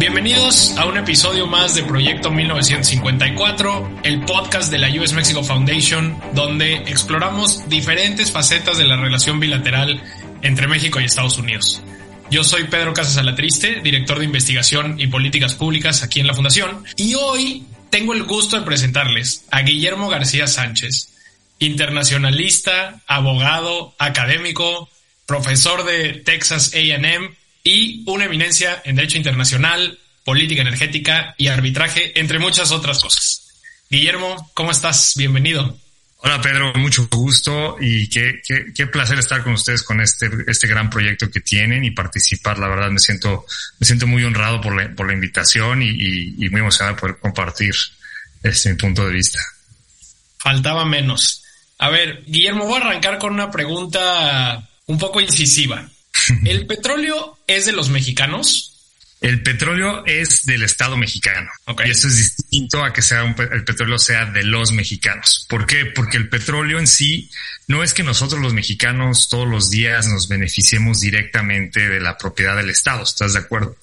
Bienvenidos a un episodio más de Proyecto 1954, el podcast de la US Mexico Foundation, donde exploramos diferentes facetas de la relación bilateral entre México y Estados Unidos. Yo soy Pedro Casas Alatriste, director de investigación y políticas públicas aquí en la Fundación, y hoy tengo el gusto de presentarles a Guillermo García Sánchez, internacionalista, abogado, académico, profesor de Texas AM y una eminencia en Derecho Internacional, Política Energética y Arbitraje, entre muchas otras cosas. Guillermo, ¿cómo estás? Bienvenido. Hola Pedro, mucho gusto y qué, qué, qué, placer estar con ustedes con este, este gran proyecto que tienen y participar. La verdad me siento, me siento muy honrado por la, por la invitación y, y, y muy emocionado de poder compartir este mi punto de vista. Faltaba menos. A ver, Guillermo, voy a arrancar con una pregunta un poco incisiva. ¿El petróleo es de los mexicanos? El petróleo es del Estado mexicano. Okay. Y eso es distinto a que sea un, el petróleo sea de los mexicanos. ¿Por qué? Porque el petróleo en sí no es que nosotros los mexicanos todos los días nos beneficiemos directamente de la propiedad del Estado. ¿Estás de acuerdo?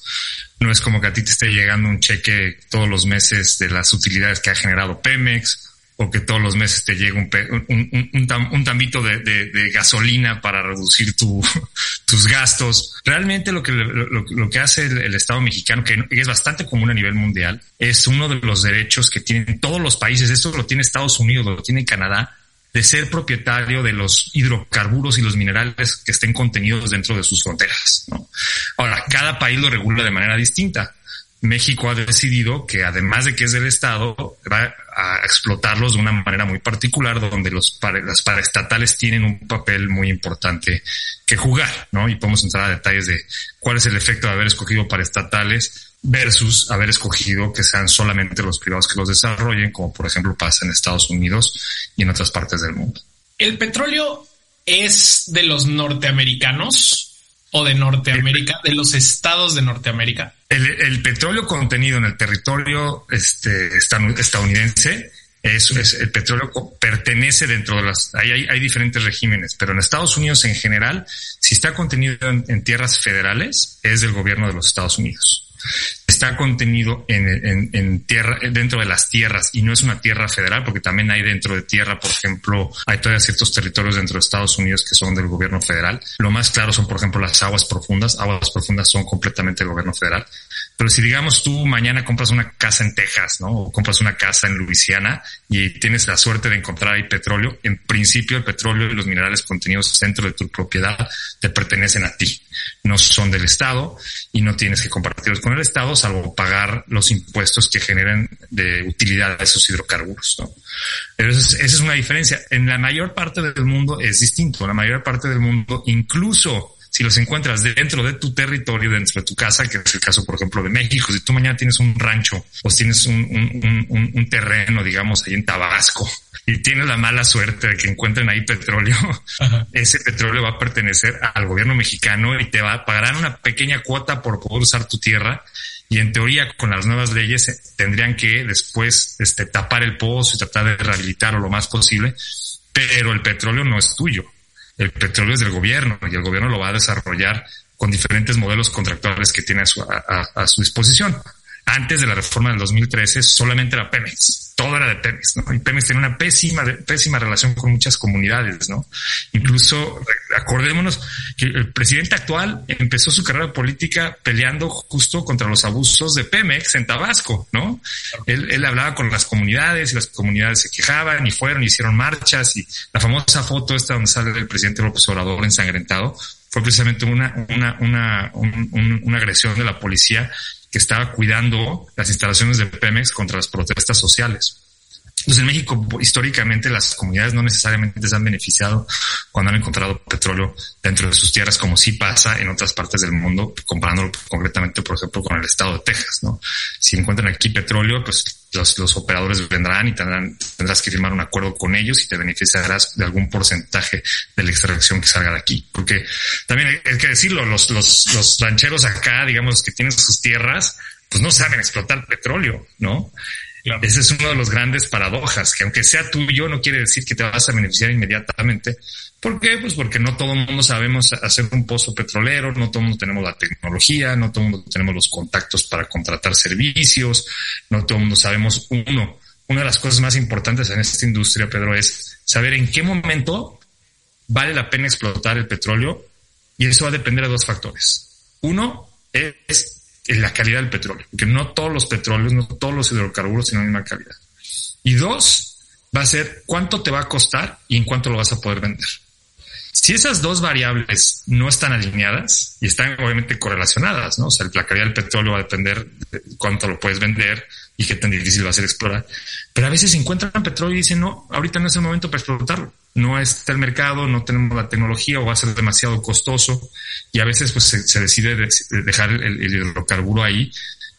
No es como que a ti te esté llegando un cheque todos los meses de las utilidades que ha generado Pemex o que todos los meses te llegue un, un, un, un, tam, un tambito de, de, gasolina para reducir tu, tus gastos. Realmente lo que, lo, lo que hace el, el, Estado mexicano, que es bastante común a nivel mundial, es uno de los derechos que tienen todos los países. Esto lo tiene Estados Unidos, lo tiene Canadá, de ser propietario de los hidrocarburos y los minerales que estén contenidos dentro de sus fronteras. ¿no? Ahora, cada país lo regula de manera distinta. México ha decidido que además de que es del Estado, va a explotarlos de una manera muy particular, donde los para, las paraestatales tienen un papel muy importante que jugar, ¿no? Y podemos entrar a detalles de cuál es el efecto de haber escogido paraestatales versus haber escogido que sean solamente los privados que los desarrollen, como por ejemplo pasa en Estados Unidos y en otras partes del mundo. ¿El petróleo es de los norteamericanos? o de Norteamérica, de los estados de Norteamérica? El, el petróleo contenido en el territorio este, estadounidense es, el petróleo pertenece dentro de las, hay, hay, hay, diferentes regímenes, pero en Estados Unidos en general, si está contenido en, en tierras federales, es del gobierno de los Estados Unidos está contenido en, tierra, dentro de las tierras y no es una tierra federal, porque también hay dentro de tierra, por ejemplo, hay todavía ciertos territorios dentro de Estados Unidos que son del gobierno federal. Lo más claro son, por ejemplo, las aguas profundas. Aguas profundas son completamente del gobierno federal. Pero si digamos tú mañana compras una casa en Texas, ¿no? O compras una casa en Luisiana y tienes la suerte de encontrar ahí petróleo, en principio el petróleo y los minerales contenidos dentro de tu propiedad te pertenecen a ti. No son del Estado y no tienes que compartirlos con el Estado, salvo pagar los impuestos que generen de utilidad a esos hidrocarburos, ¿no? Pero esa es, esa es una diferencia. En la mayor parte del mundo es distinto. La mayor parte del mundo, incluso si los encuentras dentro de tu territorio, dentro de tu casa, que es el caso, por ejemplo, de México, si tú mañana tienes un rancho o tienes un, un, un, un terreno, digamos, ahí en Tabasco, y tienes la mala suerte de que encuentren ahí petróleo, Ajá. ese petróleo va a pertenecer al gobierno mexicano y te va a pagar una pequeña cuota por poder usar tu tierra. Y en teoría, con las nuevas leyes, tendrían que después este, tapar el pozo y tratar de rehabilitarlo lo más posible. Pero el petróleo no es tuyo el petróleo es del gobierno y el gobierno lo va a desarrollar con diferentes modelos contractuales que tiene a su, a, su disposición. Antes de la reforma del 2013 solamente era Pemex, todo era de Pemex, ¿no? Y Pemex tenía una pésima, pésima relación con muchas comunidades, ¿no? Incluso acordémonos que el presidente actual empezó su carrera política peleando justo contra los abusos de Pemex en Tabasco, ¿no? Él, él hablaba con las comunidades y las comunidades se quejaban y fueron y hicieron marchas y la famosa foto esta donde sale el presidente López Obrador ensangrentado fue precisamente una, una, una, un, un, una agresión de la policía que estaba cuidando las instalaciones de Pemex contra las protestas sociales. Entonces, en México, históricamente, las comunidades no necesariamente se han beneficiado cuando han encontrado petróleo dentro de sus tierras, como sí pasa en otras partes del mundo, comparándolo concretamente, por ejemplo, con el estado de Texas, ¿no? Si encuentran aquí petróleo, pues los, los operadores vendrán y tendrán, tendrás que firmar un acuerdo con ellos y te beneficiarás de algún porcentaje de la extracción que salga de aquí. Porque también hay que decirlo, los, los, los rancheros acá, digamos, que tienen sus tierras, pues no saben explotar petróleo, ¿no? Ese es uno de los grandes paradojas, que aunque sea tuyo, no quiere decir que te vas a beneficiar inmediatamente. ¿Por qué? Pues porque no todo el mundo sabemos hacer un pozo petrolero, no todo el mundo tenemos la tecnología, no todo el mundo tenemos los contactos para contratar servicios, no todo el mundo sabemos uno. Una de las cosas más importantes en esta industria, Pedro, es saber en qué momento vale la pena explotar el petróleo y eso va a depender de dos factores. Uno es la calidad del petróleo, porque no todos los petróleos, no todos los hidrocarburos tienen la misma calidad. Y dos, va a ser cuánto te va a costar y en cuánto lo vas a poder vender. Si esas dos variables no están alineadas y están obviamente correlacionadas, ¿no? O sea, la calidad del petróleo va a depender de cuánto lo puedes vender y qué tan difícil va a ser explorar. Pero a veces encuentran petróleo y dicen, no, ahorita no es el momento para explotarlo no está el mercado, no tenemos la tecnología o va a ser demasiado costoso y a veces pues se, decide dejar el, hidrocarburo ahí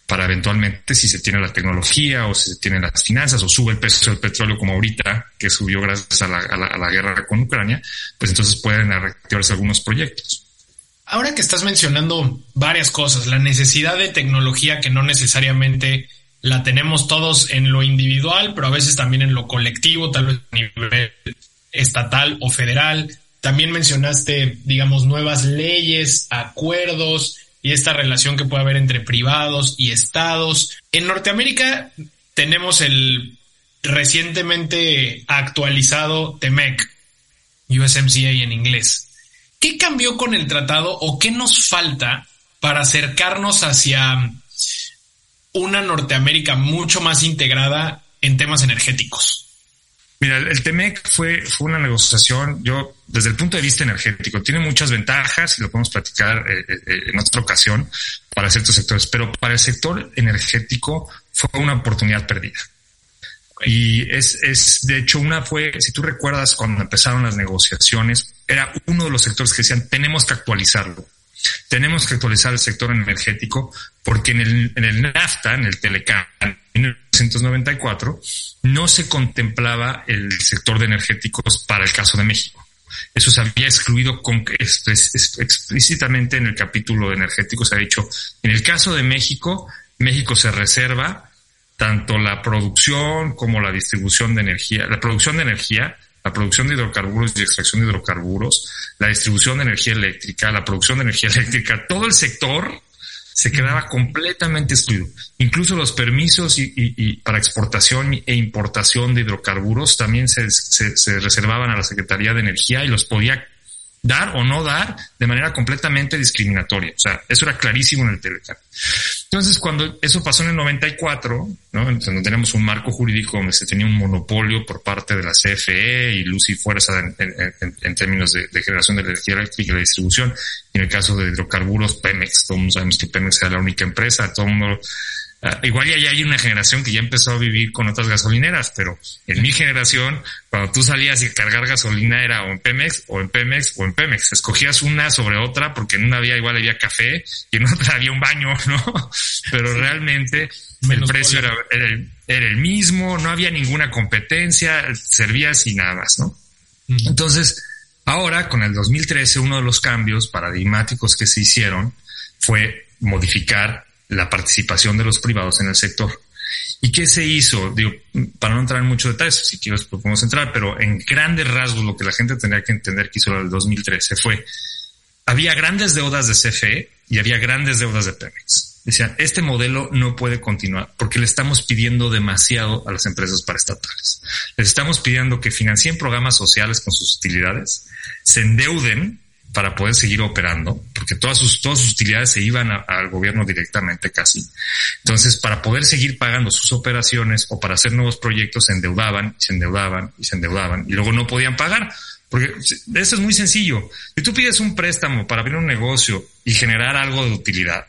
para eventualmente si se tiene la tecnología o si se tienen las finanzas o sube el precio del petróleo como ahorita que subió gracias a la, guerra con Ucrania, pues entonces pueden reactivarse algunos proyectos. Ahora que estás mencionando varias cosas, la necesidad de tecnología que no necesariamente la tenemos todos en lo individual, pero a veces también en lo colectivo, tal vez a nivel estatal o federal. También mencionaste, digamos, nuevas leyes, acuerdos y esta relación que puede haber entre privados y estados. En Norteamérica tenemos el recientemente actualizado TEMEC, USMCA en inglés. ¿Qué cambió con el tratado o qué nos falta para acercarnos hacia una Norteamérica mucho más integrada en temas energéticos? Mira, el TEMEC fue, fue una negociación, yo, desde el punto de vista energético, tiene muchas ventajas y lo podemos platicar eh, eh, eh, en otra ocasión para ciertos sectores, pero para el sector energético fue una oportunidad perdida. Y es, es, de hecho, una fue, si tú recuerdas cuando empezaron las negociaciones, era uno de los sectores que decían, tenemos que actualizarlo. Tenemos que actualizar el sector energético porque en el, en el NAFTA, en el Telecan, en 1994, no se contemplaba el sector de energéticos para el caso de México. Eso se había excluido con, explícitamente en el capítulo de energéticos. Se ha dicho, en el caso de México, México se reserva tanto la producción como la distribución de energía, la producción de energía, la producción de hidrocarburos y extracción de hidrocarburos, la distribución de energía eléctrica, la producción de energía eléctrica, todo el sector se quedaba completamente excluido. Incluso los permisos y, para exportación e importación de hidrocarburos también se, se, reservaban a la Secretaría de Energía y los podía dar o no dar de manera completamente discriminatoria. O sea, eso era clarísimo en el Telecan. Entonces, cuando eso pasó en el 94, ¿no? donde tenemos un marco jurídico donde se tenía un monopolio por parte de la CFE y luz y fuerza en, términos de, generación de energía eléctrica y la distribución, y en el caso de hidrocarburos, Pemex, todos sabemos que Pemex era la única empresa, todo el mundo igual ya, hay una generación que ya empezó a vivir con otras gasolineras, pero en mi generación, cuando tú salías y cargar gasolina era o en Pemex, o en Pemex, o en Pemex. Escogías una sobre otra porque en una había igual había café y en otra había un baño, ¿no? Pero realmente el precio era, era, el, mismo, no había ninguna competencia, servías y nada más, ¿no? Entonces, ahora con el 2013, uno de los cambios paradigmáticos que se hicieron fue modificar la participación de los privados en el sector. ¿Y qué se hizo? Digo, para no entrar en muchos detalles, si quieres pues podemos entrar, pero en grandes rasgos lo que la gente tendría que entender que hizo el 2013 fue, había grandes deudas de CFE y había grandes deudas de Pemex. Decían, este modelo no puede continuar porque le estamos pidiendo demasiado a las empresas paraestatales. Les estamos pidiendo que financien programas sociales con sus utilidades, se endeuden para poder seguir operando, porque todas sus, todas sus utilidades se iban al gobierno directamente casi. Entonces, para poder seguir pagando sus operaciones o para hacer nuevos proyectos, se endeudaban, se endeudaban y se endeudaban y luego no podían pagar. Porque eso es muy sencillo. Si tú pides un préstamo para abrir un negocio y generar algo de utilidad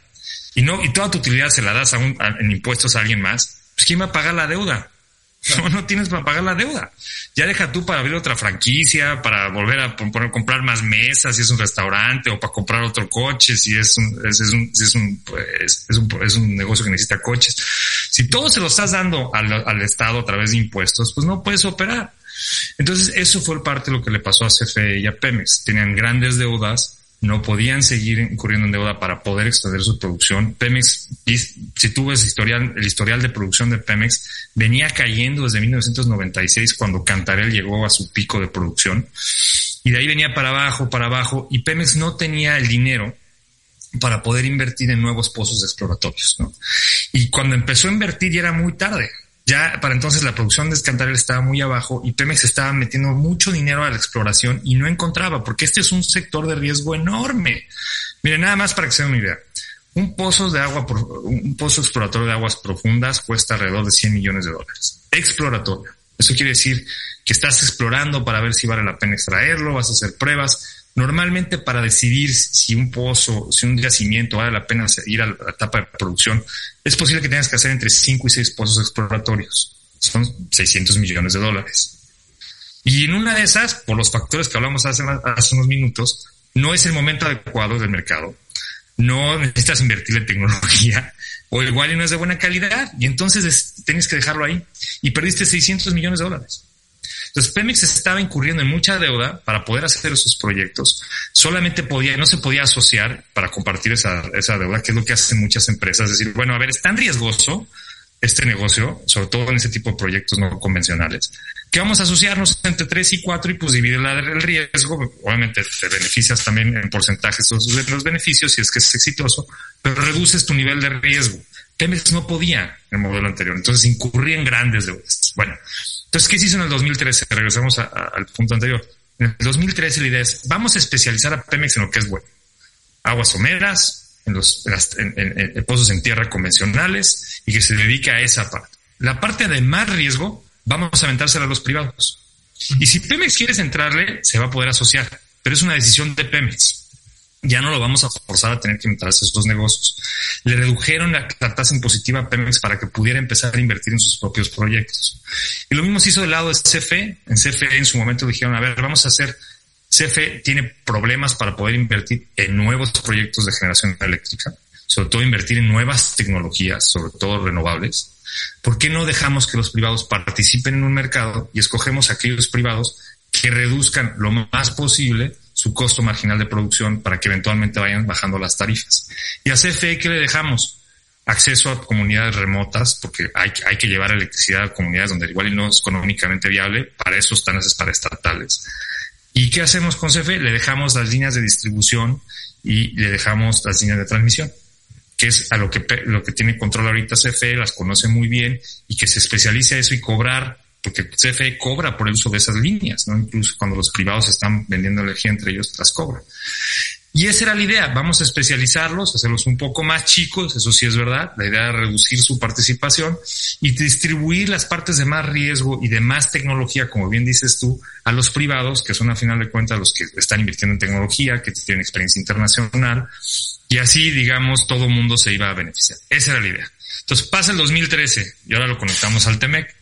y no, y toda tu utilidad se la das a un, en impuestos a alguien más, pues ¿quién va a pagar la deuda? No, no tienes para pagar la deuda. Ya deja tú para abrir otra franquicia, para volver a poner, comprar más mesas si es un restaurante o para comprar otro coche si es un, es, un, es un, pues, es un, es un negocio que necesita coches. Si todo se lo estás dando al, al Estado a través de impuestos, pues no puedes operar. Entonces, eso fue parte de lo que le pasó a CFE y a Pemex. Tenían grandes deudas, no podían seguir incurriendo en deuda para poder extender su producción. Pemex, si tú ves historial, el historial de producción de Pemex, venía cayendo desde 1996 cuando Cantarel llegó a su pico de producción. Y de ahí venía para abajo, para abajo, y Pemex no tenía el dinero para poder invertir en nuevos pozos exploratorios. Y cuando empezó a invertir ya era muy tarde. Ya para entonces la producción de Escantarel estaba muy abajo y Pemex estaba metiendo mucho dinero a la exploración y no encontraba, porque este es un sector de riesgo enorme. Miren, nada más para que se den una idea. Un pozo de agua, un pozo exploratorio de aguas profundas cuesta alrededor de 100 millones de dólares. Exploratorio. Eso quiere decir que estás explorando para ver si vale la pena extraerlo, vas a hacer pruebas. Normalmente para decidir si un pozo, si un yacimiento vale la pena ir a la etapa de producción, es posible que tengas que hacer entre 5 y 6 pozos exploratorios. Son 600 millones de dólares. Y en una de esas, por los factores que hablamos hace, hace unos minutos, no es el momento adecuado del mercado. No necesitas invertir en tecnología o igual y no es de buena calidad y entonces tienes que dejarlo ahí y perdiste 600 millones de dólares. Entonces Pemex estaba incurriendo en mucha deuda para poder hacer esos proyectos. Solamente podía, no se podía asociar para compartir esa, deuda, que es lo que hacen muchas empresas. Es decir, bueno, a ver, es tan riesgoso este negocio, sobre todo en ese tipo de proyectos no convencionales, que vamos a asociarnos entre tres y cuatro y pues dividir el riesgo. Obviamente te beneficias también en porcentajes de los beneficios si es que es exitoso, pero reduces tu nivel de riesgo. Pemex no podía en el modelo anterior, entonces incurría en grandes deudas. Bueno, entonces, ¿qué se hizo en el 2013? Regresamos al punto anterior. En el 2013 la idea es, vamos a especializar a Pemex en lo que es bueno. Aguas someras, en los pozos en tierra convencionales y que se dedique a esa parte. La parte de más riesgo, vamos a aventársela a los privados. Y si Pemex quiere entrarle, se va a poder asociar, pero es una decisión de Pemex ya no lo vamos a forzar a tener que meterse estos negocios. Le redujeron la, tasa impositiva a Pemex para que pudiera empezar a invertir en sus propios proyectos. Y lo mismo se hizo del lado de CFE. En CFE en su momento dijeron, a ver, vamos a hacer, CFE tiene problemas para poder invertir en nuevos proyectos de generación eléctrica, sobre todo invertir en nuevas tecnologías, sobre todo renovables. ¿Por qué no dejamos que los privados participen en un mercado y escogemos aquellos privados que reduzcan lo más posible su costo marginal de producción para que eventualmente vayan bajando las tarifas. Y a CFE, ¿qué le dejamos? Acceso a comunidades remotas, porque hay, hay que llevar electricidad a comunidades donde igual no es económicamente viable, para eso están esas para estatales. ¿Y qué hacemos con CFE? Le dejamos las líneas de distribución y le dejamos las líneas de transmisión, que es a lo que, lo que tiene control ahorita CFE, las conoce muy bien y que se especialice a eso y cobrar porque CFE cobra por el uso de esas líneas, ¿no? Incluso cuando los privados están vendiendo energía entre ellos, las cobran. Y esa era la idea, vamos a especializarlos, hacerlos un poco más chicos, eso sí es verdad, la idea era reducir su participación y distribuir las partes de más riesgo y de más tecnología, como bien dices tú, a los privados, que son a final de cuentas los que están invirtiendo en tecnología, que tienen experiencia internacional, y así, digamos, todo mundo se iba a beneficiar. Esa era la idea. Entonces pasa el 2013 y ahora lo conectamos al TEMEC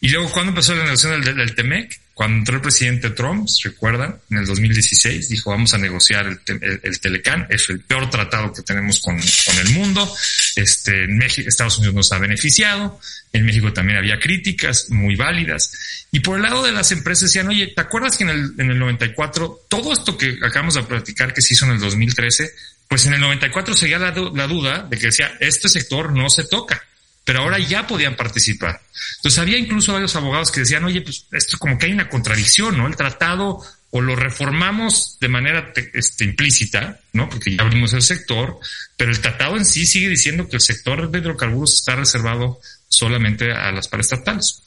y luego, cuando empezó la negociación del, del, TEMEC? Cuando entró el presidente Trump, ¿se recuerdan? En el 2016 dijo, vamos a negociar el, el, Telecán, es el peor tratado que tenemos con, con el mundo. Este, en México, Estados Unidos nos ha beneficiado. En México también había críticas muy válidas. Y por el lado de las empresas decían, oye, ¿te acuerdas que en el, en el 94, todo esto que acabamos de platicar que se hizo en el 2013, pues en el 94 seguía la, la duda de que decía, este sector no se toca pero ahora ya podían participar. Entonces había incluso varios abogados que decían, oye, pues esto como que hay una contradicción, ¿no? El tratado o lo reformamos de manera este, implícita, ¿no? Porque ya abrimos el sector, pero el tratado en sí sigue diciendo que el sector de hidrocarburos está reservado solamente a las paraestatales.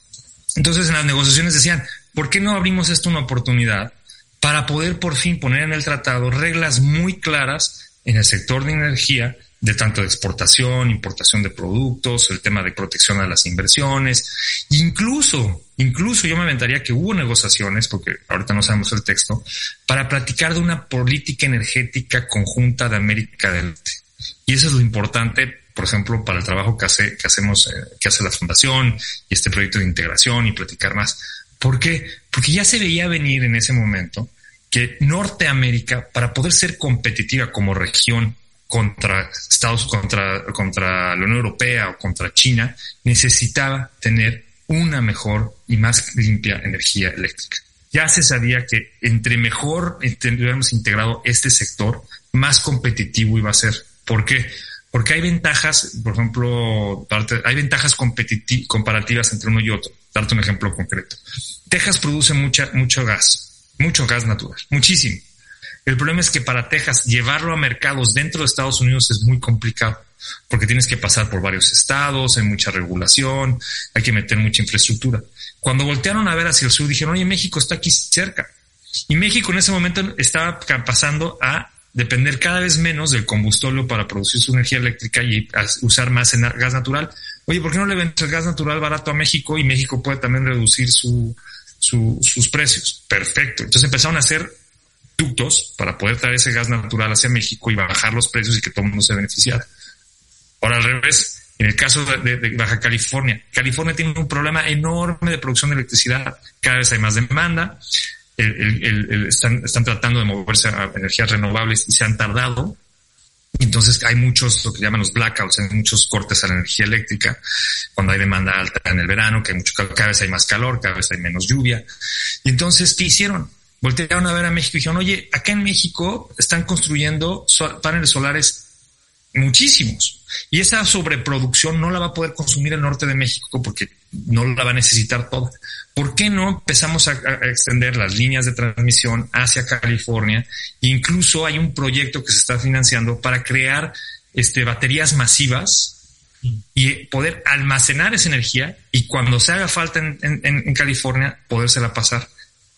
Entonces en las negociaciones decían, ¿por qué no abrimos esto una oportunidad para poder por fin poner en el tratado reglas muy claras en el sector de energía de tanto de exportación, importación de productos, el tema de protección a las inversiones, incluso, incluso yo me aventaría que hubo negociaciones, porque ahorita no sabemos el texto, para platicar de una política energética conjunta de América del Norte. Y eso es lo importante por ejemplo, para el trabajo que hace, que hacemos, eh, que hace la fundación y este proyecto de integración y platicar más. ¿Por qué? Porque ya se veía venir en ese momento que Norteamérica, para poder ser competitiva como región contra Estados, contra, contra la Unión Europea o contra China, necesitaba tener una mejor y más limpia energía eléctrica. Ya se sabía que entre mejor hubiéramos integrado este sector, más competitivo iba a ser. ¿Por qué? Porque hay ventajas, por ejemplo, hay ventajas comparativas entre uno y otro. Darte un ejemplo concreto. Texas produce mucha, mucho gas, mucho gas natural, muchísimo. El problema es que para Texas llevarlo a mercados dentro de Estados Unidos es muy complicado porque tienes que pasar por varios estados, hay mucha regulación, hay que meter mucha infraestructura. Cuando voltearon a ver hacia el sur, dijeron, oye, México está aquí cerca. Y México en ese momento estaba pasando a depender cada vez menos del combustible para producir su energía eléctrica y usar más gas natural. Oye, ¿por qué no le vendes el gas natural barato a México y México puede también reducir su, sus precios? Perfecto. Entonces empezaron a hacer para poder traer ese gas natural hacia México y bajar los precios y que todo el mundo se beneficiara. Ahora al revés, en el caso de, Baja California, California tiene un problema enorme de producción de electricidad. Cada vez hay más demanda. están, tratando de moverse a energías renovables y se han tardado. Entonces hay muchos, lo que llaman los blackouts, hay muchos cortes a la energía eléctrica cuando hay demanda alta en el verano, que mucho, cada vez hay más calor, cada vez hay menos lluvia. Y entonces, ¿qué hicieron? Voltearon a ver a México y dijeron, oye, acá en México están construyendo paneles solares muchísimos. Y esa sobreproducción no la va a poder consumir el norte de México porque no la va a necesitar toda. ¿Por qué no empezamos a, extender las líneas de transmisión hacia California? Incluso hay un proyecto que se está financiando para crear este, baterías masivas y poder almacenar esa energía y cuando se haga falta en, en, en California, podérsela pasar.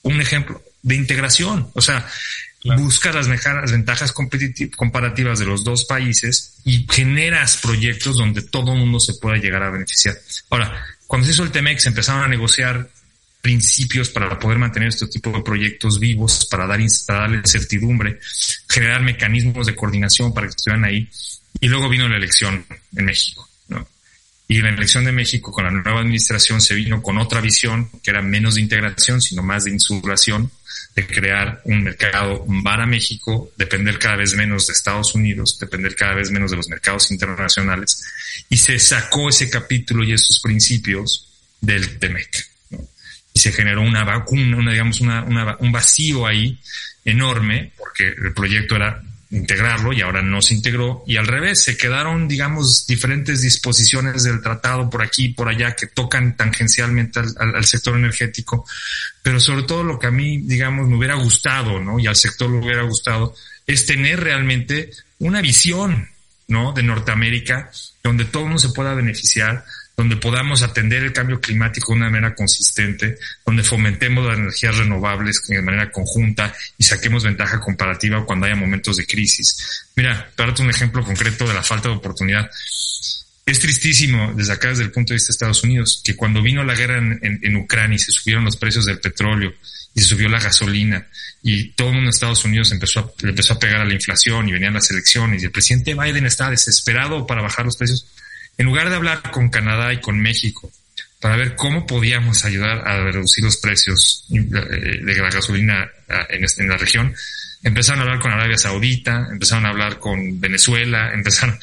Un ejemplo, de integración. O sea, busca las mejores ventajas comparativas de los dos países y generas proyectos donde todo el mundo se pueda llegar a beneficiar. Ahora, cuando se hizo el TEMEX, empezaron a negociar principios para poder mantener este tipo de proyectos vivos, para, dar, para darle certidumbre, generar mecanismos de coordinación para que estuvieran ahí. Y luego vino la elección en México. ¿No? Y la elección de México con la nueva administración se vino con otra visión que era menos de integración, sino más de insulación de crear un mercado para México, depender cada vez menos de Estados Unidos, depender cada vez menos de los mercados internacionales, y se sacó ese capítulo y esos principios del TEMEC. Y se generó una vacuna, una, digamos, un vacío ahí enorme, porque el proyecto era integrarlo y ahora no se integró. Y al revés se quedaron digamos diferentes disposiciones del tratado por aquí y por allá que tocan tangencialmente al, sector energético. Pero sobre todo lo que a mí digamos me hubiera gustado no y al sector le hubiera gustado es tener realmente una visión no de Norteamérica donde todo mundo se pueda beneficiar donde podamos atender el cambio climático de una manera consistente, donde fomentemos las energías renovables de manera conjunta y saquemos ventaja comparativa cuando haya momentos de crisis. Mira, para un ejemplo concreto de la falta de oportunidad. Es tristísimo desde acá, desde el punto de vista de Estados Unidos, que cuando vino la guerra en, Ucrania y se subieron los precios del petróleo y se subió la gasolina y todo el mundo en Estados Unidos empezó a, empezó a pegar a la inflación y venían las elecciones y el presidente Biden estaba desesperado para bajar los precios, en lugar de hablar con Canadá y con México para ver cómo podíamos ayudar a reducir los precios de la gasolina en la región, empezaron a hablar con Arabia Saudita, empezaron a hablar con Venezuela, empezaron...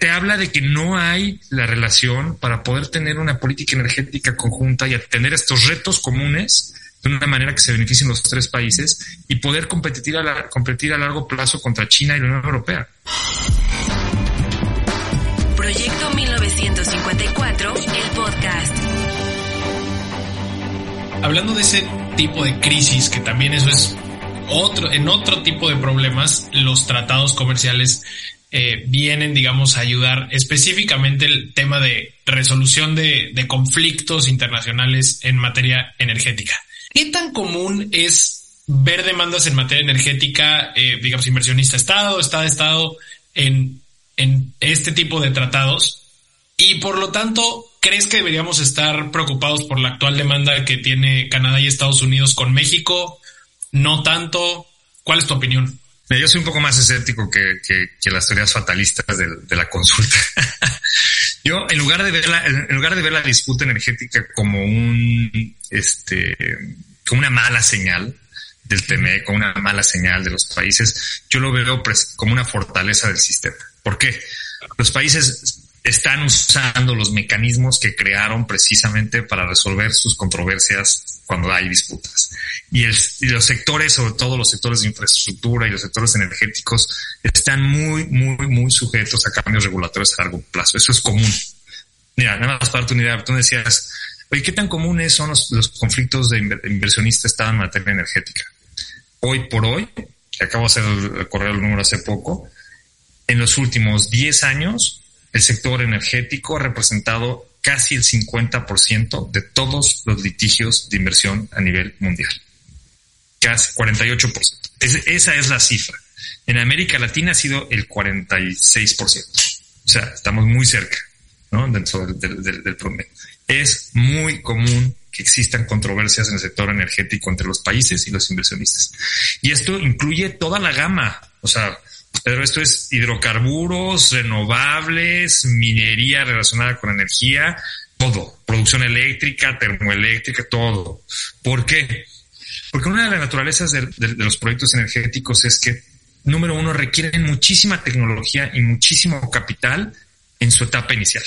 Te, habla de que no hay la relación para poder tener una política energética conjunta y atender estos retos comunes de una manera que se beneficien los tres países y poder competir a, competir a largo plazo contra China y la Unión Europea. Proyecto 1954, el podcast. Hablando de ese tipo de crisis, que también eso es otro, en otro tipo de problemas, los tratados comerciales eh, vienen, digamos, a ayudar específicamente el tema de resolución de, conflictos internacionales en materia energética. ¿Qué tan común es ver demandas en materia energética, eh, digamos, inversionista Estado, Estado, Estado, en en este tipo de tratados y por lo tanto, ¿crees que deberíamos estar preocupados por la actual demanda que tiene Canadá y Estados Unidos con México? No tanto. ¿Cuál es tu opinión? Yo soy un poco más escéptico que, las teorías fatalistas de, de la consulta. Yo, en lugar de ver la, en lugar de ver la disputa energética como un, este, como una mala señal del TME, como una mala señal de los países, yo lo veo como una fortaleza del sistema. ¿Por qué? Los países están usando los mecanismos que crearon precisamente para resolver sus controversias cuando hay disputas. Y, los sectores, sobre todo los sectores de infraestructura y los sectores energéticos, están muy, muy, muy sujetos a cambios regulatorios a largo plazo. Eso es común. Mira, nada más para tu unidad, tú decías, oye, ¿qué tan comunes son los, conflictos de inversionistas en materia energética? Hoy por hoy, acabo de hacer el, correo el número hace poco, en los últimos 10 años, el sector energético ha representado casi el 50% de todos los litigios de inversión a nivel mundial. Casi 48%. esa es la cifra. En América Latina ha sido el 46%. O sea, estamos muy cerca, ¿no? Dentro del, promedio. Es muy común que existan controversias en el sector energético entre los países y los inversionistas. Y esto incluye toda la gama. O sea, pero esto es hidrocarburos, renovables, minería relacionada con energía, todo, producción eléctrica, termoeléctrica, todo. ¿Por qué? Porque una de las naturalezas de, los proyectos energéticos es que, número uno, requieren muchísima tecnología y muchísimo capital en su etapa inicial.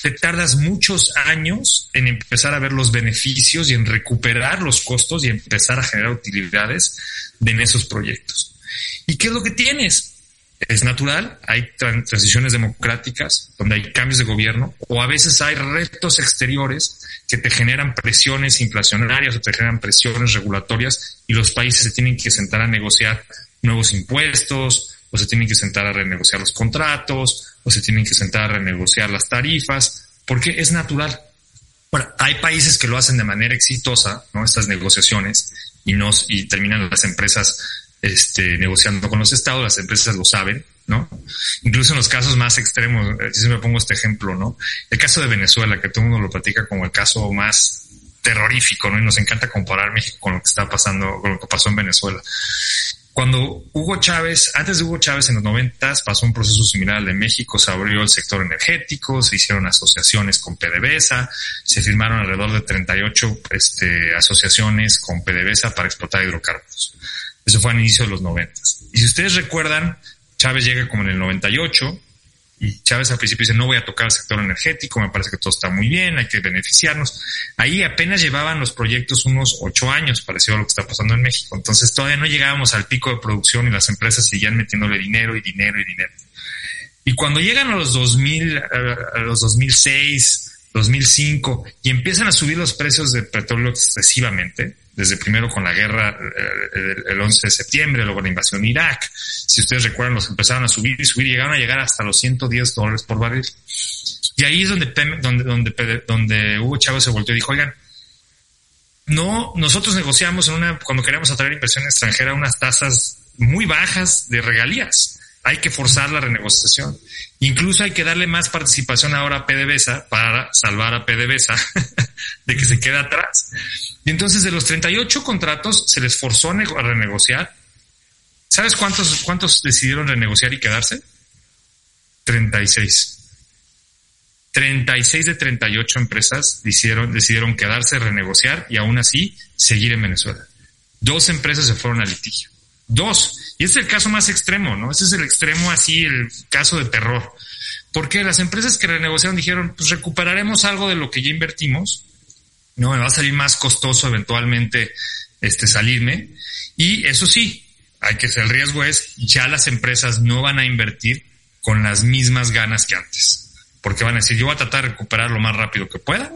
Te tardas muchos años en empezar a ver los beneficios y en recuperar los costos y empezar a generar utilidades en esos proyectos. ¿Y qué es lo que tienes? Es natural, hay transiciones democráticas donde hay cambios de gobierno o a veces hay retos exteriores que te generan presiones inflacionarias o te generan presiones regulatorias y los países se tienen que sentar a negociar nuevos impuestos o se tienen que sentar a renegociar los contratos o se tienen que sentar a renegociar las tarifas porque es natural. Bueno, hay países que lo hacen de manera exitosa, ¿no? Estas negociaciones y nos, y terminan las empresas este, negociando con los estados, las empresas lo saben, ¿no? Incluso en los casos más extremos, eh, si me pongo este ejemplo, ¿no? El caso de Venezuela, que todo el mundo lo platica como el caso más terrorífico, ¿no? Y nos encanta comparar México con lo que está pasando, con lo que pasó en Venezuela. Cuando Hugo Chávez, antes de Hugo Chávez en los noventas pasó un proceso similar al de México, se abrió el sector energético, se hicieron asociaciones con PDVSA, se firmaron alrededor de 38 este, asociaciones con PDVSA para explotar hidrocarburos. Eso fue al inicio de los noventas. Y si ustedes recuerdan, Chávez llega como en el 98 y Chávez al principio dice, no voy a tocar el sector energético, me parece que todo está muy bien, hay que beneficiarnos. Ahí apenas llevaban los proyectos unos ocho años, parecido a lo que está pasando en México. Entonces todavía no llegábamos al pico de producción y las empresas seguían metiéndole dinero y dinero y dinero. Y cuando llegan a los 2000, a los 2006, 2005 y empiezan a subir los precios de petróleo excesivamente, desde primero con la guerra eh, el 11 de septiembre, luego la invasión de Irak. Si ustedes recuerdan, los empezaron a subir y subir, llegaron a llegar hasta los 110 dólares por barril. Y ahí es donde, donde, donde, donde Hugo Chávez se volteó y dijo, oigan, no, nosotros negociamos en una, cuando queríamos atraer inversión extranjera unas tasas muy bajas de regalías. Hay que forzar la renegociación. Incluso hay que darle más participación ahora a PDVSA para salvar a PDVSA de que se quede atrás. Y entonces de los 38 contratos se les forzó a renegociar. ¿Sabes cuántos, cuántos decidieron renegociar y quedarse? 36. 36 de 38 empresas decidieron, decidieron quedarse, renegociar y aún así seguir en Venezuela. Dos empresas se fueron al litigio. Dos. Y este es el caso más extremo, ¿no? Ese es el extremo así, el caso de terror. Porque las empresas que renegociaron dijeron, pues recuperaremos algo de lo que ya invertimos no me va a salir más costoso eventualmente este salirme. Y eso sí, hay que ser el riesgo es ya las empresas no van a invertir con las mismas ganas que antes. Porque van a decir, yo voy a tratar de recuperar lo más rápido que pueda.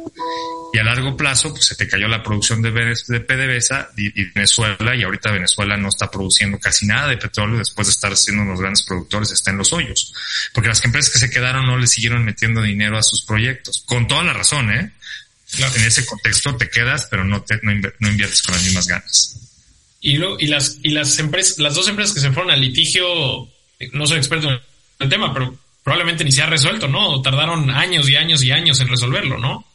Y a largo plazo, pues se te cayó la producción de, de PDVSA y, Venezuela, y ahorita Venezuela no está produciendo casi nada de petróleo después de estar siendo unos grandes productores, está en los hoyos. Porque las empresas que se quedaron no le siguieron metiendo dinero a sus proyectos. Con toda la razón, ¿eh? En ese contexto te quedas, pero no, te, no, inviertes con las mismas ganas. Y, lo, y las y las empresas, las dos empresas que se fueron al litigio, no soy experto en el tema, pero probablemente ni se ha resuelto, ¿no? Tardaron años y años y años en resolverlo, ¿no?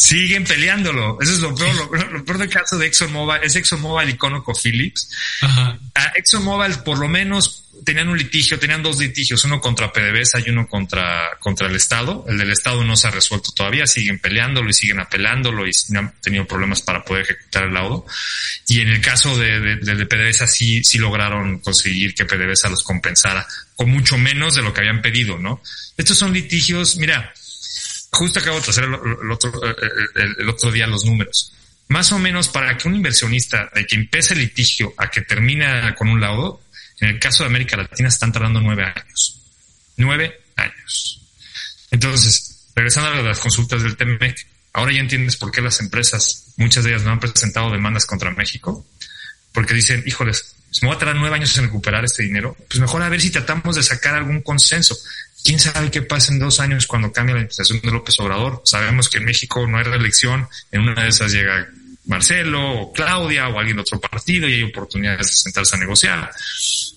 Siguen peleándolo. Eso es lo peor, lo, peor del caso de ExxonMobil, es ExxonMobil y ConocoPhillips. Ajá. ExxonMobil por lo menos tenían un litigio, tenían dos litigios, uno contra PDVSA y uno contra, contra el Estado. El del Estado no se ha resuelto todavía, siguen peleándolo y siguen apelándolo y han tenido problemas para poder ejecutar el laudo. Y en el caso de, de, PDVSA sí, sí lograron conseguir que PDVSA los compensara con mucho menos de lo que habían pedido, ¿no? Estos son litigios, mira, justo acabo de hacer el, otro, el otro día los números más o menos para que un inversionista de que empiece el litigio a que termina con un laudo, en el caso de América Latina están tardando nueve años. Nueve años. Entonces, regresando a las consultas del TEMEC, ahora ya entiendes por qué las empresas, muchas de ellas no han presentado demandas contra México, porque dicen, híjoles, me va a tardar nueve años en recuperar este dinero, pues mejor a ver si tratamos de sacar algún consenso. ¿Quién sabe qué pasa en dos años cuando cambie la administración de López Obrador? Sabemos que en México no hay reelección, en una de esas llega Marcelo o Claudia o alguien de otro partido y hay oportunidades de sentarse a negociar.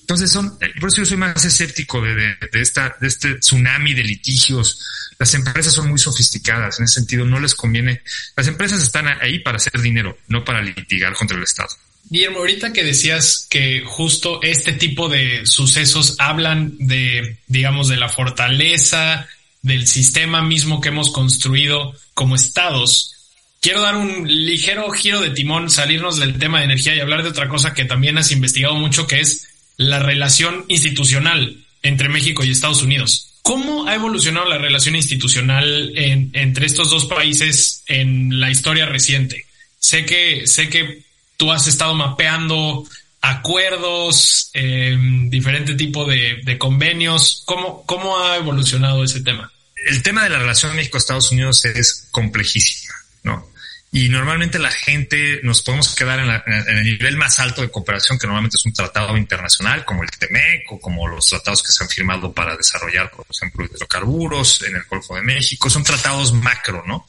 Entonces son, eh, por eso yo soy más escéptico de, de, esta, de este tsunami de litigios. Las empresas son muy sofisticadas, en ese sentido no les conviene. Las empresas están ahí para hacer dinero, no para litigar contra el Estado. Guillermo, ahorita que decías que justo este tipo de sucesos hablan de, digamos, de la fortaleza del sistema mismo que hemos construido como estados, quiero dar un ligero giro de timón, salirnos del tema de energía y hablar de otra cosa que también has investigado mucho, que es la relación institucional entre México y Estados Unidos. ¿Cómo ha evolucionado la relación institucional entre estos dos países en la historia reciente? Sé que, sé que tú has estado mapeando acuerdos, eh, diferente tipo de, convenios. ¿Cómo, ¿Cómo ha evolucionado ese tema? El tema de la relación México-Estados Unidos es complejísima, ¿no? y normalmente la gente nos podemos quedar en, el nivel más alto de cooperación, que normalmente es un tratado internacional como el TEMEC o como los tratados que se han firmado para desarrollar, por ejemplo, hidrocarburos en el Golfo de México. Son tratados macro, ¿no?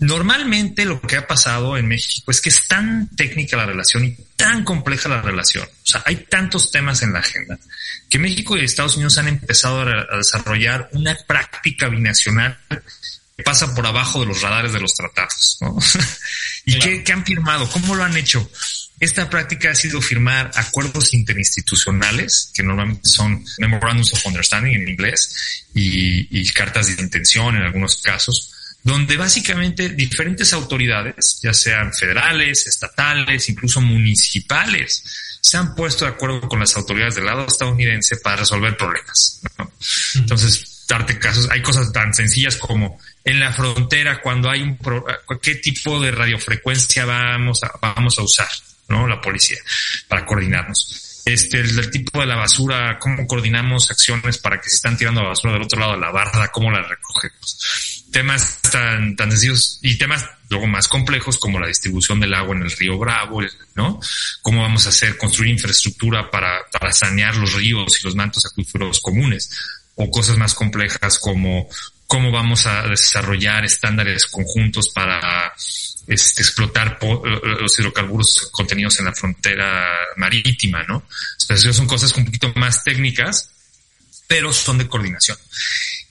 Normalmente lo que ha pasado en México es que es tan técnica la relación y tan compleja la relación. O sea, hay tantos temas en la agenda que México y Estados Unidos han empezado a desarrollar una práctica binacional pasa por abajo de los radares de los tratados. ¿no? ¿Y qué, han firmado? ¿Cómo lo han hecho? Esta práctica ha sido firmar acuerdos interinstitucionales, que normalmente son Memorandums of Understanding en inglés, y, cartas de intención en algunos casos, donde básicamente diferentes autoridades, ya sean federales, estatales, incluso municipales, se han puesto de acuerdo con las autoridades del lado estadounidense para resolver problemas. Entonces, darte casos, hay cosas tan sencillas como en la frontera cuando hay un qué tipo de radiofrecuencia vamos a, vamos a usar, ¿no? La policía para coordinarnos. Este, el, tipo de la basura, cómo coordinamos acciones para que se están tirando la basura del otro lado de la barra, cómo la recogemos. Temas tan, tan sencillos y temas luego más complejos como la distribución del agua en el río Bravo, ¿no? Cómo vamos a hacer, construir infraestructura para, para sanear los ríos y los mantos acuíferos comunes o cosas más complejas como cómo vamos a desarrollar estándares conjuntos para este, explotar los hidrocarburos contenidos en la frontera marítima, ¿no? Entonces, son cosas un poquito más técnicas, pero son de coordinación.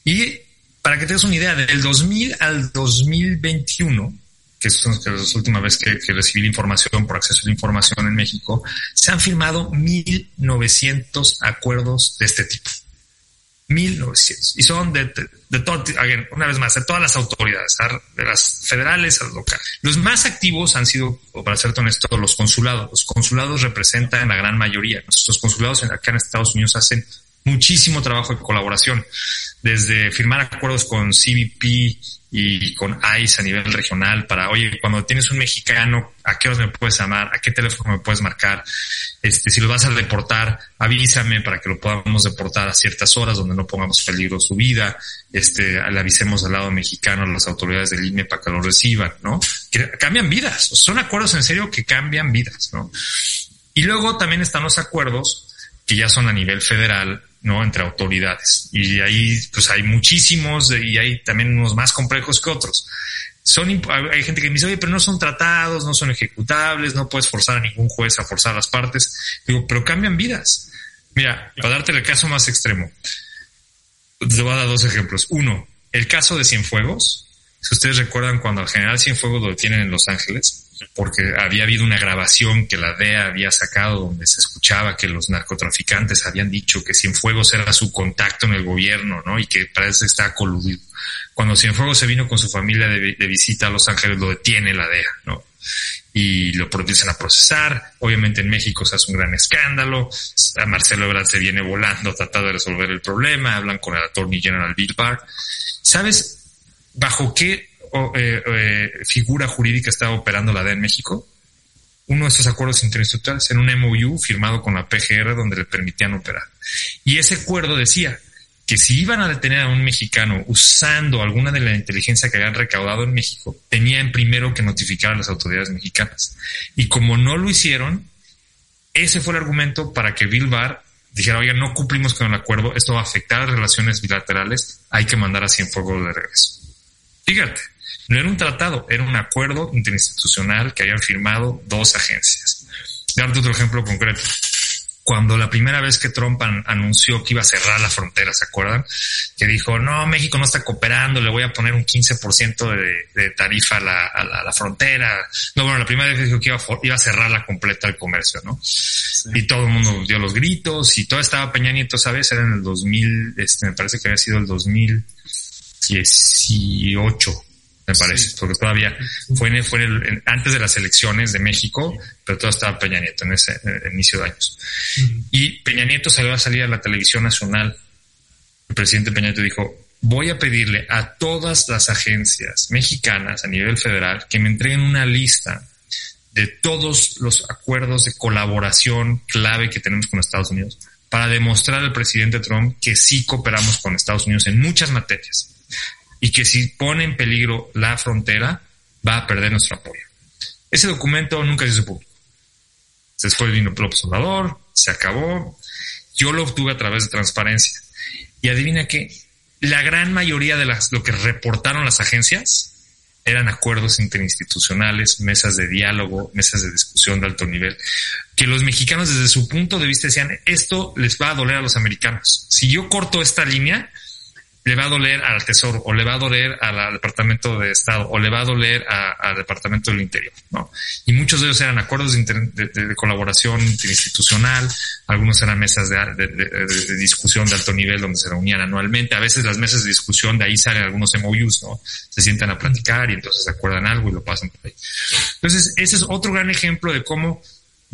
Y para que tengas una idea, del 2000 al 2021, que es la última vez que, recibí la información por acceso a la información en México, se han firmado 1.900 acuerdos de este tipo. 1900. Y son de, de, todo, una vez más, de todas las autoridades, de las federales a las locales. Los más activos han sido, para ser honesto, los consulados. Los consulados representan la gran mayoría. Nuestros consulados acá en Estados Unidos hacen muchísimo trabajo de colaboración, desde firmar acuerdos con CBP y con ICE a nivel regional para, oye, cuando tienes un mexicano, ¿a qué horas me puedes llamar? ¿A qué teléfono me puedes marcar? Este, si lo vas a deportar, avísame para que lo podamos deportar a ciertas horas donde no pongamos peligro su vida. Este, le avisemos al lado mexicano a las autoridades del INE para que lo reciban, ¿no? Cambian vidas. Son acuerdos en serio que cambian vidas, ¿no? Y luego también están los acuerdos que ya son a nivel federal ¿no? Entre autoridades. Y ahí, pues hay muchísimos y hay también unos más complejos que otros. Son, hay gente que me dice, oye, pero no son tratados, no son ejecutables, no puedes forzar a ningún juez a forzar las partes. Digo, pero cambian vidas. Mira, para darte el caso más extremo, te voy a dar dos ejemplos. Uno, el caso de Cienfuegos Si ustedes recuerdan cuando al general Cienfuegos lo detienen en Los Ángeles, porque había habido una grabación que la DEA había sacado donde se escuchaba que los narcotraficantes habían dicho que Cienfuegos era su contacto en el gobierno, ¿no? Y que para eso estaba coludido. Cuando Cienfuegos se vino con su familia de, de visita a Los Ángeles, lo detiene la DEA, ¿no? y lo producen a procesar. Obviamente en México se hace un gran escándalo. A Marcelo Ebrard se viene volando tratando de resolver el problema. Hablan con el attorney general Bill Barr. ¿Sabes bajo qué eh, eh, figura jurídica estaba operando la DEA en México? Uno de esos acuerdos interinstitucionales en un MOU firmado con la PGR donde le permitían operar. Y ese acuerdo decía, que si iban a detener a un mexicano usando alguna de la inteligencia que habían recaudado en México, tenían primero que notificar a las autoridades mexicanas. Y como no lo hicieron, ese fue el argumento para que Bill Barr dijera, oiga, no cumplimos con el acuerdo, esto va a afectar las relaciones bilaterales, hay que mandar a Cienfuegos de regreso. Fíjate, no era un tratado, era un acuerdo interinstitucional que habían firmado dos agencias. Darte otro ejemplo concreto cuando la primera vez que Trump anunció que iba a cerrar la frontera, ¿se acuerdan? Que dijo, no, México no está cooperando, le voy a poner un 15% de, de tarifa a la, a, la, frontera. No, bueno, la primera vez que dijo que iba, a cerrar la completa el comercio, ¿no? Y todo el mundo dio los gritos y todo estaba Peña Nieto, ¿sabes? Era en el 2000, este, me parece que había sido el 2018 me parece, porque todavía fue, en, fue antes de las elecciones de México, pero todo estaba Peña Nieto en ese inicio de años. Y Peña Nieto salió a salir a la televisión nacional. El presidente Peña Nieto dijo, voy a pedirle a todas las agencias mexicanas a nivel federal que me entreguen una lista de todos los acuerdos de colaboración clave que tenemos con Estados Unidos para demostrar al presidente Trump que sí cooperamos con Estados Unidos en muchas materias y que si pone en peligro la frontera, va a perder nuestro apoyo. Ese documento nunca se hizo público. Después vino López Obrador, se acabó. Yo lo obtuve a través de transparencia. Y adivina qué, la gran mayoría de las, lo que reportaron las agencias eran acuerdos interinstitucionales, mesas de diálogo, mesas de discusión de alto nivel, que los mexicanos desde su punto de vista decían, esto les va a doler a los americanos. Si yo corto esta línea, le va a doler al Tesoro o le va a doler al, Departamento de Estado o le va a doler al Departamento del Interior, ¿no? Y muchos de ellos eran acuerdos de, colaboración interinstitucional, algunos eran mesas de, discusión de alto nivel donde se reunían anualmente, a veces las mesas de discusión de ahí salen algunos MOUs, ¿no? Se sientan a platicar y entonces acuerdan algo y lo pasan por ahí. Entonces, ese es otro gran ejemplo de cómo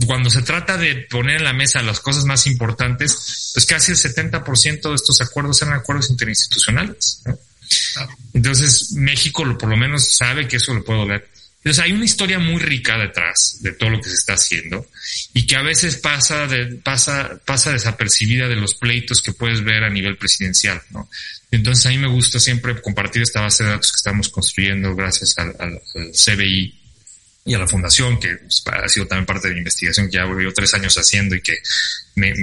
cuando se trata de poner en la mesa las cosas más importantes, pues casi el 70% de estos acuerdos eran acuerdos interinstitucionales. Entonces, México por lo menos sabe que eso lo puedo leer. Entonces, hay una historia muy rica detrás de todo lo que se está haciendo y que a veces pasa, de, pasa, pasa desapercibida de los pleitos que puedes ver a nivel presidencial, ¿no? Entonces, a mí me gusta siempre compartir esta base de datos que estamos construyendo gracias al, al CBI y a la fundación, que pues, ha sido también parte de la investigación que ya llevo tres años haciendo y que me,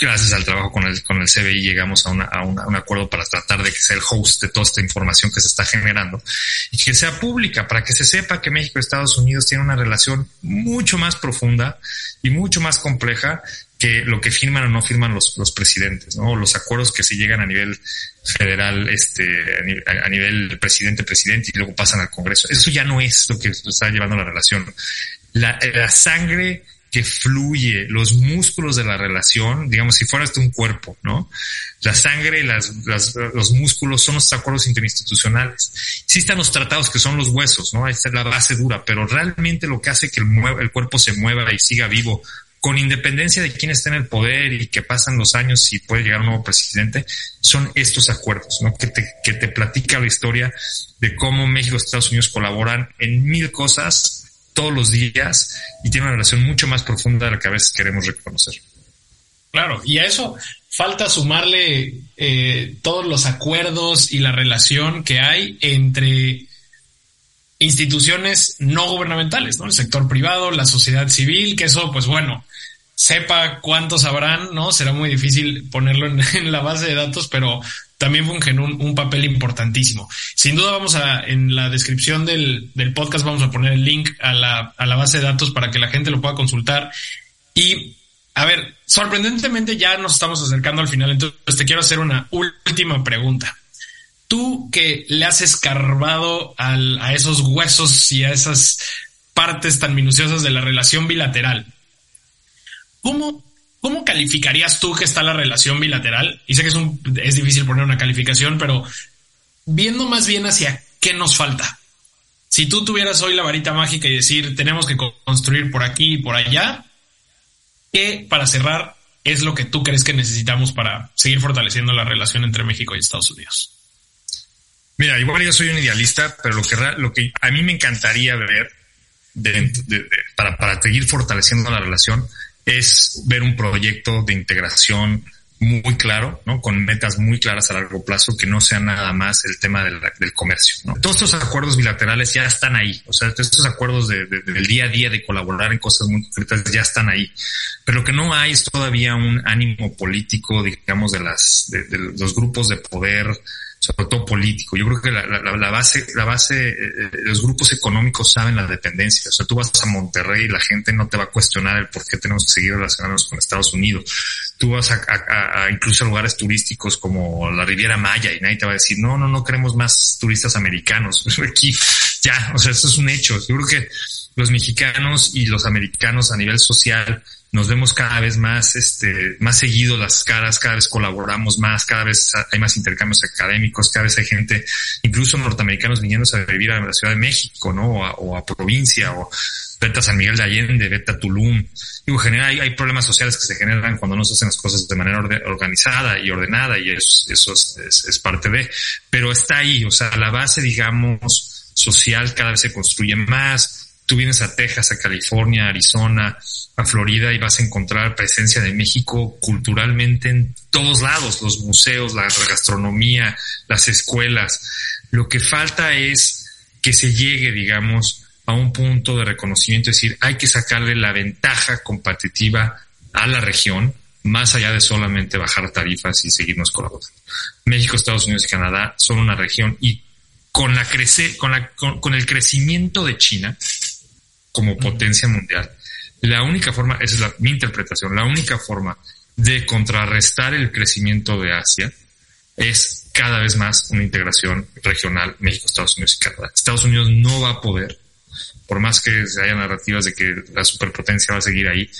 gracias al trabajo con el, con el CBI llegamos a, una, a, un acuerdo para tratar de que sea el host de toda esta información que se está generando y que sea pública para que se sepa que México y Estados Unidos tienen una relación mucho más profunda y mucho más compleja que lo que firman o no firman los, los presidentes, ¿no? Los acuerdos que se llegan a nivel federal, este, a nivel presidente-presidente y luego pasan al Congreso. Eso ya no es lo que está llevando la relación. La, la sangre que fluye, los músculos de la relación, digamos, si fuera este un cuerpo, ¿no? La sangre, las, los músculos son los acuerdos interinstitucionales. Sí están los tratados que son los huesos, ¿no? Esta es la base dura, pero realmente lo que hace que el cuerpo se mueva y siga vivo con independencia de quién está en el poder y que pasan los años y puede llegar un nuevo presidente, son estos acuerdos, ¿no? Que te, que te platica la historia de cómo México y Estados Unidos colaboran en mil cosas todos los días y tienen una relación mucho más profunda de la que a veces queremos reconocer. Claro, y a eso falta sumarle eh, todos los acuerdos y la relación que hay entre instituciones no gubernamentales, ¿no? El sector privado, la sociedad civil, que eso, pues bueno, sepa cuántos habrán, ¿no? Será muy difícil ponerlo en, la base de datos, pero también fungen un, un, papel importantísimo. Sin duda vamos a, en la descripción del, del podcast vamos a poner el link a la, a la base de datos para que la gente lo pueda consultar. Y, a ver, sorprendentemente ya nos estamos acercando al final, entonces te quiero hacer una última pregunta. tú que le has escarbado a esos huesos y a esas partes tan minuciosas de la relación bilateral, ¿cómo, cómo calificarías tú que está la relación bilateral? Y sé que es, un, es difícil poner una calificación, pero viendo más bien hacia qué nos falta. Si tú tuvieras hoy la varita mágica y decir tenemos que construir por aquí y por allá, ¿qué para cerrar es lo que tú crees que necesitamos para seguir fortaleciendo la relación entre México y Estados Unidos? Mira, igual yo soy un idealista, pero lo que, a mí me encantaría ver para, para seguir fortaleciendo la relación es ver un proyecto de integración muy claro, ¿no? Con metas muy claras a largo plazo, que no sea nada más el tema del, comercio, ¿no? Todos estos acuerdos bilaterales ya están ahí, o sea, estos acuerdos de, del día a día de colaborar en cosas muy concretas ya están ahí. Pero lo que no hay es todavía un ánimo político, digamos, de las, de los grupos de poder, sobre todo político. Yo creo que la, la, la base, la base, eh, los grupos económicos saben la dependencia. O sea, tú vas a Monterrey y la gente no te va a cuestionar el por qué tenemos que seguir relacionándonos con Estados Unidos. Tú vas a, a, a, incluso a lugares turísticos como la Riviera Maya y nadie te va a decir, no, no, no queremos más turistas americanos. Aquí ya, o sea, eso es un hecho. Yo creo que los mexicanos y los americanos a nivel social nos vemos cada vez más, este, más seguido las caras, cada vez colaboramos más, cada vez hay más intercambios académicos, cada vez hay gente, incluso norteamericanos viniendo a vivir a la Ciudad de México, ¿no? O a, provincia, o vete a San Miguel de Allende, vete a Tulum. Digo, genera, hay, hay, problemas sociales que se generan cuando no se hacen las cosas de manera organizada y ordenada, y eso, eso es, es parte de, pero está ahí, o sea, la base, digamos, social cada vez se construye más, tú vienes a Texas, a California, Arizona, a Florida y vas a encontrar presencia de México culturalmente en todos lados, los museos, la gastronomía, las escuelas. Lo que falta es que se llegue, digamos, a un punto de reconocimiento, es decir, hay que sacarle la ventaja competitiva a la región, más allá de solamente bajar tarifas y seguirnos colaborando. México, Estados Unidos y Canadá son una región y con la crece, con, la, con el crecimiento de China, como potencia mundial. La única forma, esa es la, mi interpretación, la única forma de contrarrestar el crecimiento de Asia es cada vez más una integración regional México, Estados Unidos y Canadá. Estados Unidos no va a poder, por más que haya narrativas de que la superpotencia va a seguir ahí,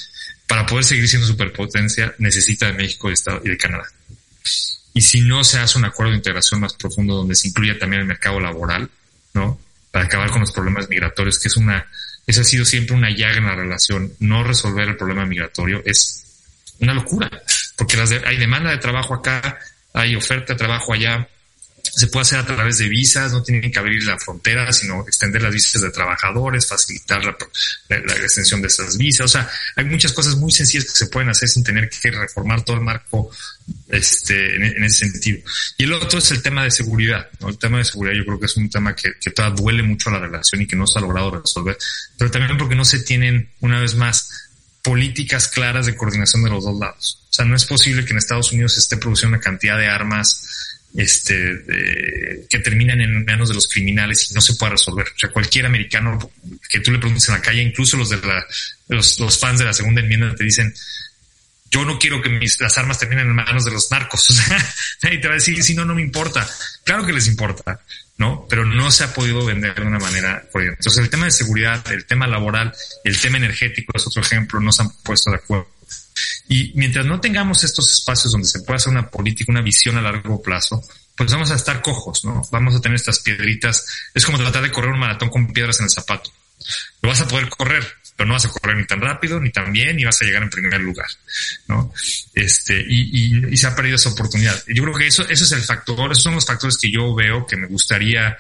para poder seguir siendo superpotencia necesita de México y de Canadá. Y si no se hace un acuerdo de integración más profundo donde se incluya también el mercado laboral, ¿no? Para acabar con los problemas migratorios, que es una esa ha sido siempre una llaga en la relación. No resolver el problema migratorio es una locura, porque hay demanda de trabajo acá, hay oferta de trabajo allá, se puede hacer a través de visas, no tienen que abrir la frontera, sino extender las visas de trabajadores, facilitar la, extensión de esas visas. O sea, hay muchas cosas muy sencillas que se pueden hacer sin tener que reformar todo el marco este, en, ese sentido. Y el otro es el tema de seguridad. El tema de seguridad yo creo que es un tema que, que todavía duele mucho a la relación y que no se ha logrado resolver, pero también porque no se tienen, una vez más, políticas claras de coordinación de los dos lados. O sea, no es posible que en Estados Unidos se esté produciendo una cantidad de armas este, que terminan en manos de los criminales y no se puede resolver. O sea, cualquier americano que tú le preguntes en la calle, incluso los de la, los, los fans de la segunda enmienda te dicen, yo no quiero que mis, las armas terminen en manos de los narcos. y te va a decir, si no, no me importa. Claro que les importa, ¿no? Pero no se ha podido vender de una manera corriente. Entonces, el tema de seguridad, el tema laboral, el tema energético es otro ejemplo, no se han puesto de acuerdo. Y mientras no tengamos estos espacios donde se pueda hacer una política, una visión a largo plazo, pues vamos a estar cojos, ¿no? Vamos a tener estas piedritas. Es como tratar de correr un maratón con piedras en el zapato. Lo vas a poder correr, pero no vas a correr ni tan rápido, ni tan bien, ni vas a llegar en primer lugar, ¿no? Este, y, se ha perdido esa oportunidad. Yo creo que eso, eso es el factor, esos son los factores que yo veo que me gustaría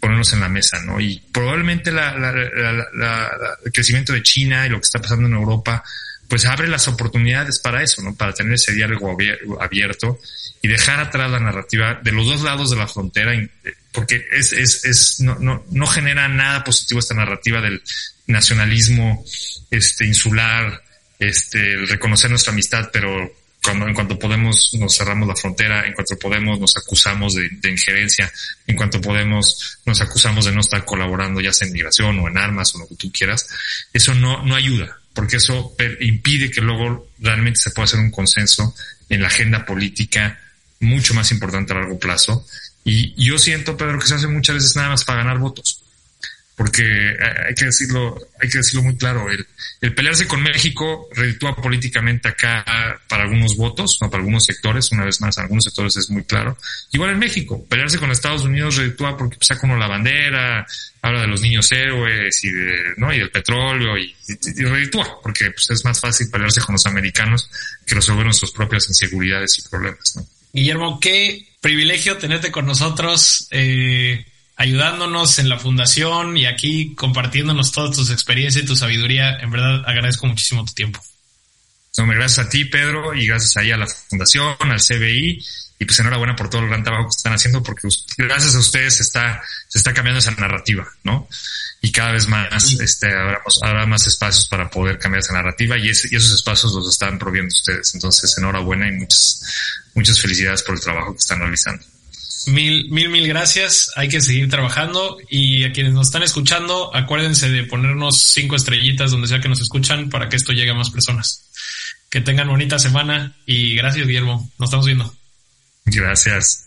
ponernos en la mesa, ¿no? Y probablemente el crecimiento de China y lo que está pasando en Europa pues abre las oportunidades para eso, ¿no? Para tener ese diálogo abierto y dejar atrás la narrativa de los dos lados de la frontera, porque es, es, es no, no, no genera nada positivo esta narrativa del nacionalismo este, insular, este, reconocer nuestra amistad, pero cuando, en cuanto podemos nos cerramos la frontera, en cuanto podemos nos acusamos de, de, injerencia, en cuanto podemos nos acusamos de no estar colaborando ya sea en migración o en armas o lo que tú quieras, eso no, no ayuda porque eso impide que luego realmente se pueda hacer un consenso en la agenda política mucho más importante a largo plazo Y yo siento, Pedro, que se hace muchas veces nada más para ganar votos. Porque hay que decirlo, hay que decirlo muy claro, el, el pelearse con México reditúa políticamente acá para algunos votos, no para algunos sectores, una vez más, algunos sectores es muy claro. Igual en México, pelearse con Estados Unidos reditúa porque saca uno la bandera, habla de los niños héroes y de, ¿no? y del petróleo y, y, reditúa, porque pues, es más fácil pelearse con los americanos que resolver sus propias inseguridades y problemas, ¿no? Guillermo, qué privilegio tenerte con nosotros, eh, ayudándonos en la fundación y aquí compartiéndonos todas tus experiencias y tu sabiduría. En verdad agradezco muchísimo tu tiempo. No, gracias a ti, Pedro, y gracias ahí a la fundación, al CBI, y pues enhorabuena por todo el gran trabajo que están haciendo, porque gracias a ustedes se está, se está cambiando esa narrativa, ¿no? Y cada vez más, este, habrá, habrá más espacios para poder cambiar esa narrativa y, y esos espacios los están proviendo ustedes. Entonces, enhorabuena y muchas, muchas felicidades por el trabajo que están realizando. Mil, mil, mil gracias. Hay que seguir trabajando y a quienes nos están escuchando, acuérdense de ponernos cinco estrellitas donde sea que nos escuchan para que esto llegue a más personas. Que tengan bonita semana y gracias, Guillermo. Nos estamos viendo. Gracias.